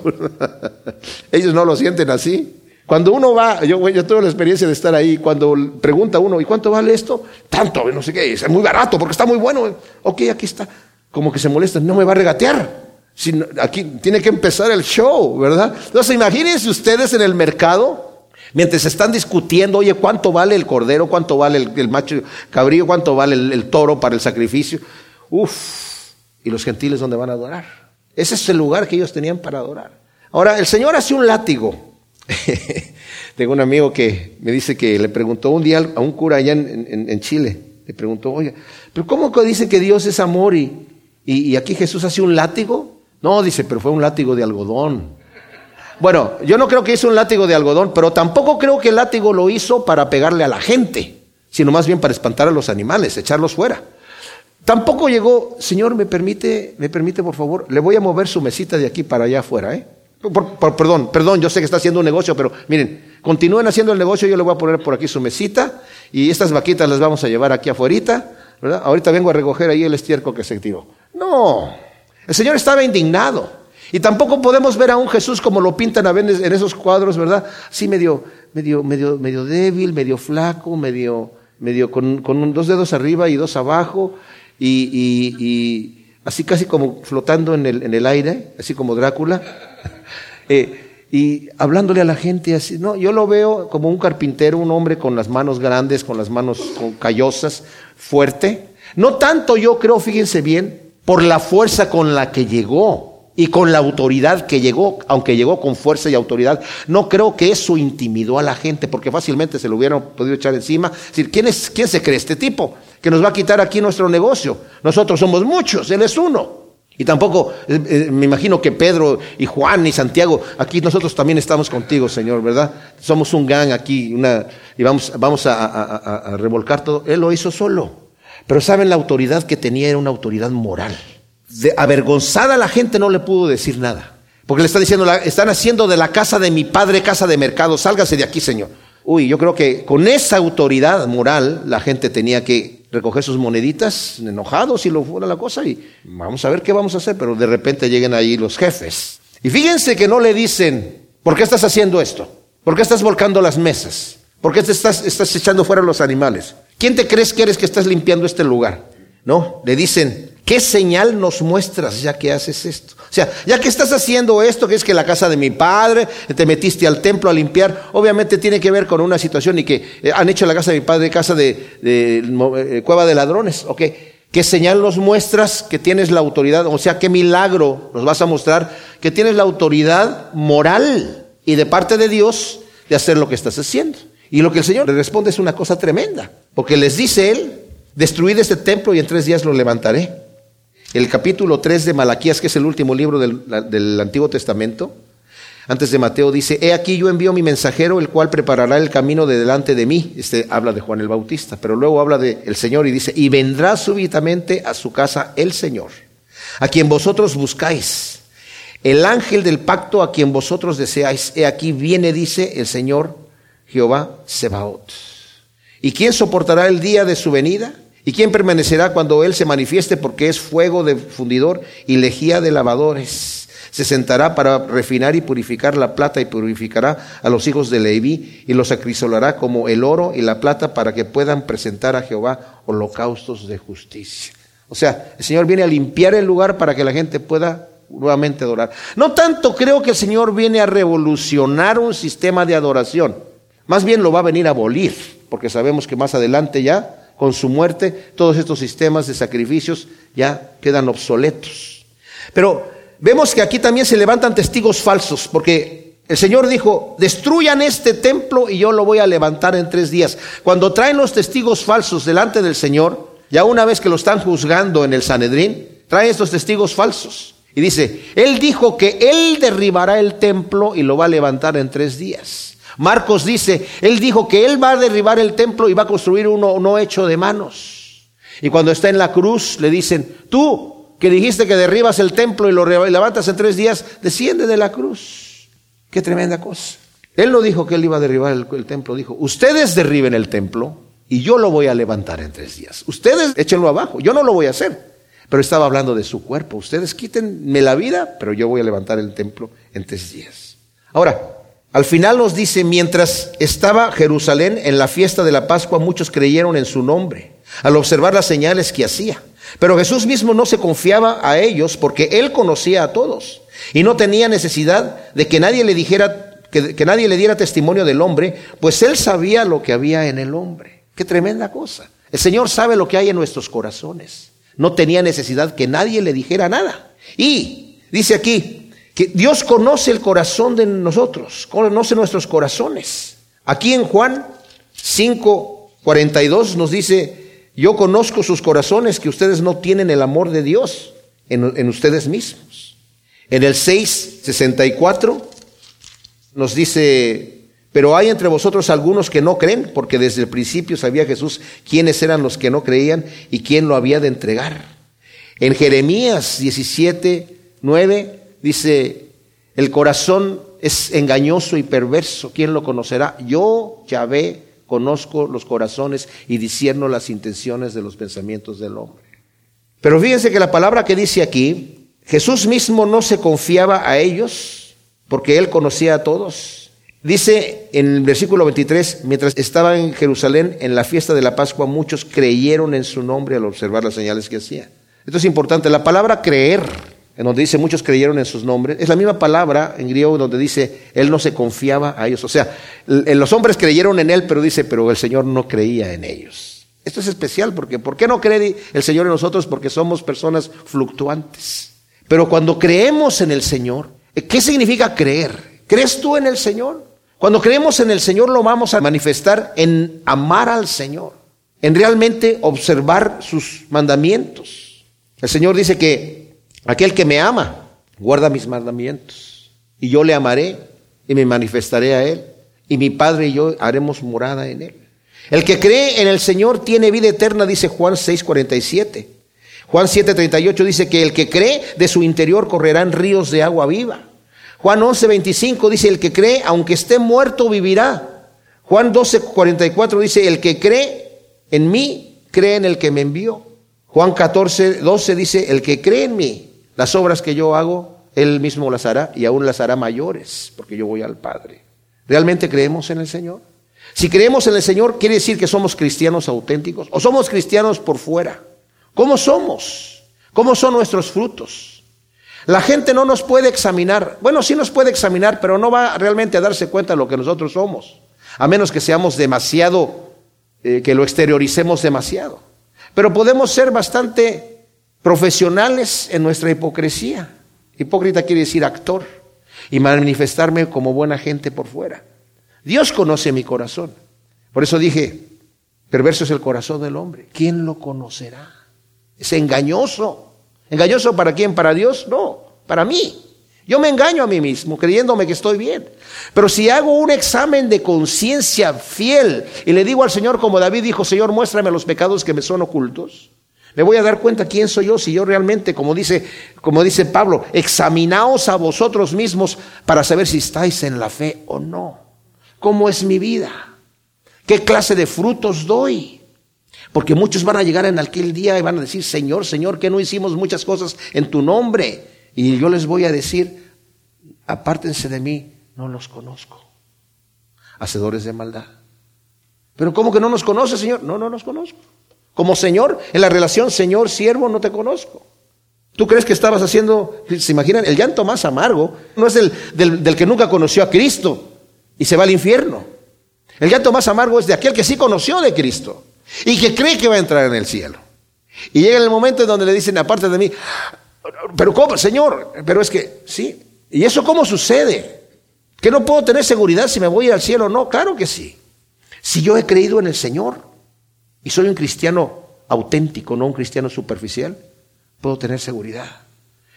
Speaker 1: [LAUGHS] Ellos no lo sienten así. Cuando uno va, yo, yo tuve la experiencia de estar ahí, cuando pregunta uno, ¿y cuánto vale esto? Tanto, no sé qué, es muy barato porque está muy bueno. Ok, aquí está. Como que se molesta, no me va a regatear. aquí tiene que empezar el show, ¿verdad? Entonces imagínense ustedes en el mercado, mientras están discutiendo, oye, ¿cuánto vale el cordero? ¿Cuánto vale el, macho cabrío? ¿Cuánto vale el, toro para el sacrificio? Uf, y los gentiles dónde van a adorar. Ese es el lugar que ellos tenían para adorar. Ahora, el Señor hace un látigo. [LAUGHS] Tengo un amigo que me dice que le preguntó un día a un cura allá en, Chile, le preguntó, oye, pero ¿cómo dice que Dios es amor y, y, aquí Jesús hace un látigo? No, dice, pero fue un látigo de algodón. Bueno, yo no creo que hizo un látigo de algodón, pero tampoco creo que el látigo lo hizo para pegarle a la gente, sino más bien para espantar a los animales, echarlos fuera. Tampoco llegó, Señor, me permite, me permite por favor, le voy a mover su mesita de aquí para allá afuera, ¿eh? perdón, perdón, yo sé que está haciendo un negocio, pero miren, continúen haciendo el negocio, yo le voy a poner por aquí su mesita y estas vaquitas las vamos a llevar aquí afuera, ¿verdad? Ahorita vengo a recoger ahí el estiércol que se tiró. No, el Señor estaba indignado. Y tampoco podemos ver a un Jesús como lo pintan a veces en esos cuadros, ¿verdad? Sí, medio, medio, medio, medio débil, medio flaco, medio, medio con, con dos dedos arriba y dos abajo, y, y, y así casi como flotando en el, en el aire, así como Drácula. [LAUGHS] Eh, y hablándole a la gente así, no, yo lo veo como un carpintero, un hombre con las manos grandes, con las manos callosas, fuerte. No tanto yo creo, fíjense bien, por la fuerza con la que llegó y con la autoridad que llegó, aunque llegó con fuerza y autoridad, no creo que eso intimidó a la gente, porque fácilmente se lo hubieran podido echar encima. Es decir, ¿quién, es, quién se cree este tipo? Que nos va a quitar aquí nuestro negocio. Nosotros somos muchos, él es uno. Y tampoco, eh, eh, me imagino que Pedro y Juan y Santiago, aquí nosotros también estamos contigo, Señor, ¿verdad? Somos un gang aquí, una, y vamos, vamos a, revolcar todo. Él lo hizo solo. Pero saben, la autoridad que tenía era una autoridad moral. De, avergonzada la gente no le pudo decir nada. Porque le está diciendo, están haciendo de la casa de mi padre casa de mercado, sálgase de aquí, Señor. Uy, yo creo que con esa autoridad moral la gente tenía que recoger sus moneditas enojados si lo fuera la cosa y vamos a ver qué vamos a hacer, pero de repente lleguen ahí los jefes. Y fíjense que no le dicen, ¿por qué estás haciendo esto? ¿Por qué estás volcando las mesas? ¿Por qué estás, estás echando fuera los animales? ¿Quién te crees que eres que estás limpiando este lugar? No, le dicen, ¿qué señal nos muestras ya que haces esto? O sea, ya que estás haciendo esto, que es que la casa de mi padre, te metiste al templo a limpiar, obviamente tiene que ver con una situación y que eh, han hecho la casa de mi padre casa de, eh, cueva de ladrones, ¿ok? ¿Qué señal nos muestras que tienes la autoridad? O sea, ¿qué milagro nos vas a mostrar que tienes la autoridad moral y de parte de Dios de hacer lo que estás haciendo? Y lo que el Señor le responde es una cosa tremenda, porque les dice Él, destruid este templo y en tres días lo levantaré el capítulo 3 de Malaquías, que es el último libro del, Antiguo Testamento, antes de Mateo dice, he aquí yo envío mi mensajero, el cual preparará el camino de delante de mí. Este habla de Juan el Bautista, pero luego habla del el Señor y dice, y vendrá súbitamente a su casa el Señor, a quien vosotros buscáis. El ángel del pacto a quien vosotros deseáis, he aquí viene, dice el Señor Jehová Sebaot. ¿Y quién soportará el día de su venida? ¿Y quién permanecerá cuando Él se manifieste? Porque es fuego de fundidor y lejía de lavadores. Se sentará para refinar y purificar la plata y purificará a los hijos de Leví y los acrisolará como el oro y la plata para que puedan presentar a Jehová holocaustos de justicia. O sea, el Señor viene a limpiar el lugar para que la gente pueda nuevamente adorar. No tanto creo que el Señor viene a revolucionar un sistema de adoración, más bien lo va a venir a abolir, porque sabemos que más adelante ya con su muerte, todos estos sistemas de sacrificios ya quedan obsoletos. Pero vemos que aquí también se levantan testigos falsos, porque el Señor dijo, destruyan este templo y yo lo voy a levantar en tres días. Cuando traen los testigos falsos delante del Señor, ya una vez que lo están juzgando en el Sanedrín, traen estos testigos falsos. Y dice, Él dijo que Él derribará el templo y lo va a levantar en tres días. Marcos dice, él dijo que él va a derribar el templo y va a construir uno no hecho de manos. Y cuando está en la cruz le dicen, tú que dijiste que derribas el templo y lo levantas en tres días, desciende de la cruz. Qué tremenda cosa. Él no dijo que él iba a derribar el, templo, dijo, ustedes derriben el templo y yo lo voy a levantar en tres días. Ustedes échenlo abajo, yo no lo voy a hacer. Pero estaba hablando de su cuerpo. Ustedes quítenme la vida, pero yo voy a levantar el templo en tres días. Ahora, al final nos dice, mientras estaba Jerusalén en la fiesta de la Pascua, muchos creyeron en su nombre, al observar las señales que hacía. Pero Jesús mismo no se confiaba a ellos porque él conocía a todos y no tenía necesidad de que nadie le dijera, que, que nadie le diera testimonio del hombre, pues él sabía lo que había en el hombre. Qué tremenda cosa. El Señor sabe lo que hay en nuestros corazones. No tenía necesidad que nadie le dijera nada. Y dice aquí que Dios conoce el corazón de nosotros, conoce nuestros corazones. Aquí en Juan 5, 42 nos dice, yo conozco sus corazones, que ustedes no tienen el amor de Dios en, ustedes mismos. En el 6, 64 nos dice, pero hay entre vosotros algunos que no creen, porque desde el principio sabía Jesús quiénes eran los que no creían y quién lo había de entregar. En Jeremías 17, 9 dice, el corazón es engañoso y perverso, ¿quién lo conocerá? Yo, Yahvé, conozco los corazones y discierno las intenciones de los pensamientos del hombre. Pero fíjense que la palabra que dice aquí, Jesús mismo no se confiaba a ellos, porque él conocía a todos. Dice en el versículo 23, mientras estaba en Jerusalén en la fiesta de la Pascua, muchos creyeron en su nombre al observar las señales que hacía. Esto es importante. La palabra creer, en donde dice muchos creyeron en sus nombres, es la misma palabra en griego donde dice él no se confiaba a ellos. O sea, los hombres creyeron en él, pero dice, pero el Señor no creía en ellos. Esto es especial porque ¿por qué no cree el Señor en nosotros? Porque somos personas fluctuantes. Pero cuando creemos en el Señor, ¿qué significa creer? ¿Crees tú en el Señor? Cuando creemos en el Señor lo vamos a manifestar en amar al Señor, en realmente observar sus mandamientos. El Señor dice que aquel que me ama guarda mis mandamientos y yo le amaré y me manifestaré a él y mi Padre y yo haremos morada en él. El que cree en el Señor tiene vida eterna, dice Juan 6:47. Juan 7:38 dice que el que cree de su interior correrán ríos de agua viva. Juan 11, 25 dice, el que cree, aunque esté muerto, vivirá. Juan 12, 44 dice, el que cree en mí, cree en el que me envió. Juan 14, 12 dice, el que cree en mí, las obras que yo hago, él mismo las hará y aún las hará mayores, porque yo voy al Padre. ¿Realmente creemos en el Señor? Si creemos en el Señor, quiere decir que somos cristianos auténticos o somos cristianos por fuera. ¿Cómo somos? ¿Cómo son nuestros frutos? La gente no nos puede examinar. Bueno, sí nos puede examinar, pero no va realmente a darse cuenta de lo que nosotros somos. A menos que seamos demasiado, eh, que lo exterioricemos demasiado. Pero podemos ser bastante profesionales en nuestra hipocresía. Hipócrita quiere decir actor. Y manifestarme como buena gente por fuera. Dios conoce mi corazón. Por eso dije, perverso es el corazón del hombre. ¿Quién lo conocerá? Es engañoso. ¿Engañoso para quién? ¿Para Dios? No, para mí. Yo me engaño a mí mismo creyéndome que estoy bien. Pero si hago un examen de conciencia fiel y le digo al Señor como David dijo, Señor, muéstrame los pecados que me son ocultos, me voy a dar cuenta quién soy yo si yo realmente, como dice, como dice Pablo, examinaos a vosotros mismos para saber si estáis en la fe o no. ¿Cómo es mi vida? ¿Qué clase de frutos doy? Porque muchos van a llegar en aquel día y van a decir, Señor, Señor, que no hicimos muchas cosas en tu nombre. Y yo les voy a decir, apártense de mí, no los conozco. Hacedores de maldad. Pero ¿cómo que no nos conoce, Señor? No, no nos conozco. Como Señor, en la relación Señor-siervo no te conozco. ¿Tú crees que estabas haciendo, se imaginan, el llanto más amargo no es el del, del que nunca conoció a Cristo y se va al infierno? El llanto más amargo es de aquel que sí conoció de Cristo y que cree que va a entrar en el cielo. Y llega el momento en donde le dicen, aparte de mí, pero ¿cómo, Señor? Pero es que, sí. ¿Y eso cómo sucede? ¿Que no puedo tener seguridad si me voy al cielo? No, claro que sí. Si yo he creído en el Señor y soy un cristiano auténtico, no un cristiano superficial, puedo tener seguridad.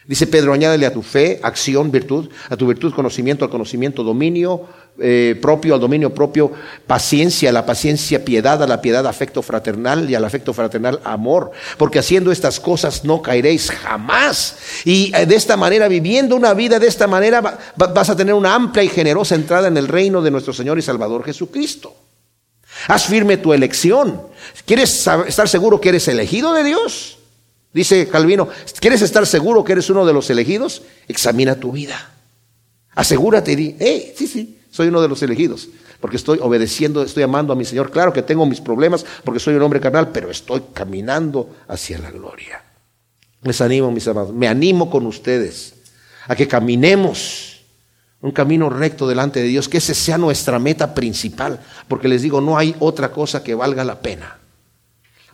Speaker 1: Dice Pedro, añádele a tu fe, acción, virtud, a tu virtud, conocimiento, al conocimiento, dominio eh, propio, al dominio propio, paciencia, a la paciencia, piedad, a la piedad, afecto fraternal y al afecto fraternal, amor. Porque haciendo estas cosas no caeréis jamás. Y eh, de esta manera, viviendo una vida de esta manera, vas a tener una amplia y generosa entrada en el reino de nuestro Señor y Salvador Jesucristo. Haz firme tu elección. ¿Quieres estar seguro que eres elegido de Dios? Dice Calvino, ¿quieres estar seguro que eres uno de los elegidos? Examina tu vida. Asegúrate y di, hey, sí, sí, soy uno de los elegidos. porque estoy obedeciendo, estoy amando a mi Señor. Claro que tengo mis problemas porque soy un hombre carnal, pero estoy caminando hacia la gloria. Les animo, mis amados, me animo con ustedes a que caminemos un camino recto delante de Dios, que ese sea nuestra meta principal, porque les digo, no hay otra cosa que valga la pena.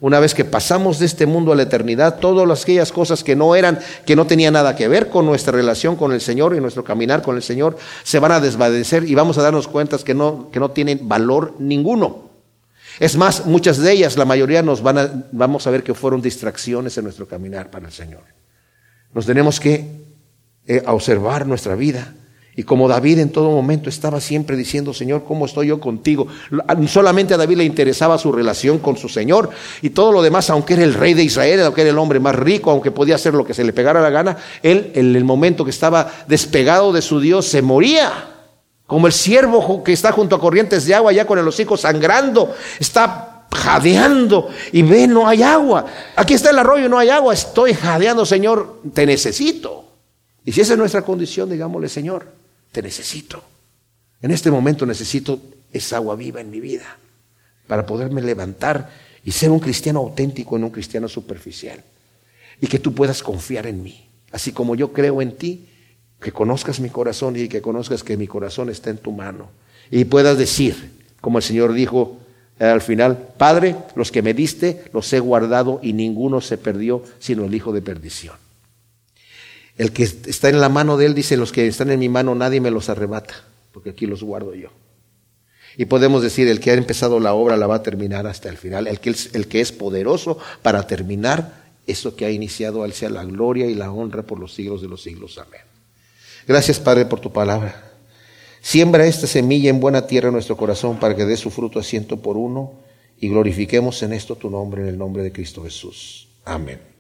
Speaker 1: Una vez que pasamos de este mundo a la eternidad, todas aquellas cosas que no eran, que no tenían nada que ver con nuestra relación con el Señor y nuestro caminar con el Señor, se van a desvanecer y vamos a darnos cuenta que no, que no tienen valor ninguno. Es más, muchas de ellas, la mayoría nos van a, vamos a ver que fueron distracciones en nuestro caminar para el Señor. Nos tenemos que eh, observar nuestra vida y como David en todo momento estaba siempre diciendo, Señor, ¿cómo estoy yo contigo? Solamente a David le interesaba su relación con su Señor y todo lo demás, aunque era el rey de Israel, aunque era el hombre más rico, aunque podía hacer lo que se le pegara la gana, él en el momento que estaba despegado de su Dios se moría. Como el siervo que está junto a corrientes de agua, ya con el hocico sangrando, está jadeando y ve, no hay agua. Aquí está el arroyo, no hay agua. Estoy jadeando, Señor, te necesito. Y si esa es nuestra condición, digámosle, Señor, te necesito. En este momento necesito esa agua viva en mi vida para poderme levantar y ser un cristiano auténtico en un cristiano superficial. Y que tú puedas confiar en mí. Así como yo creo en ti, que conozcas mi corazón y que conozcas que mi corazón está en tu mano. Y puedas decir, como el Señor dijo eh, al final, Padre, los que me diste los he guardado y ninguno se perdió sino el hijo de perdición. El que está en la mano de Él dice, los que están en mi mano nadie me los arrebata, porque aquí los guardo yo. Y podemos decir, el que ha empezado la obra la va a terminar hasta el final. El que, es, el que es poderoso para terminar eso que ha iniciado, Él sea la gloria y la honra por los siglos de los siglos. Amén. Gracias, Padre, por tu palabra. Siembra esta semilla en buena tierra en nuestro corazón para que dé su fruto a ciento por uno y glorifiquemos en esto tu nombre, en el nombre de Cristo Jesús. Amén.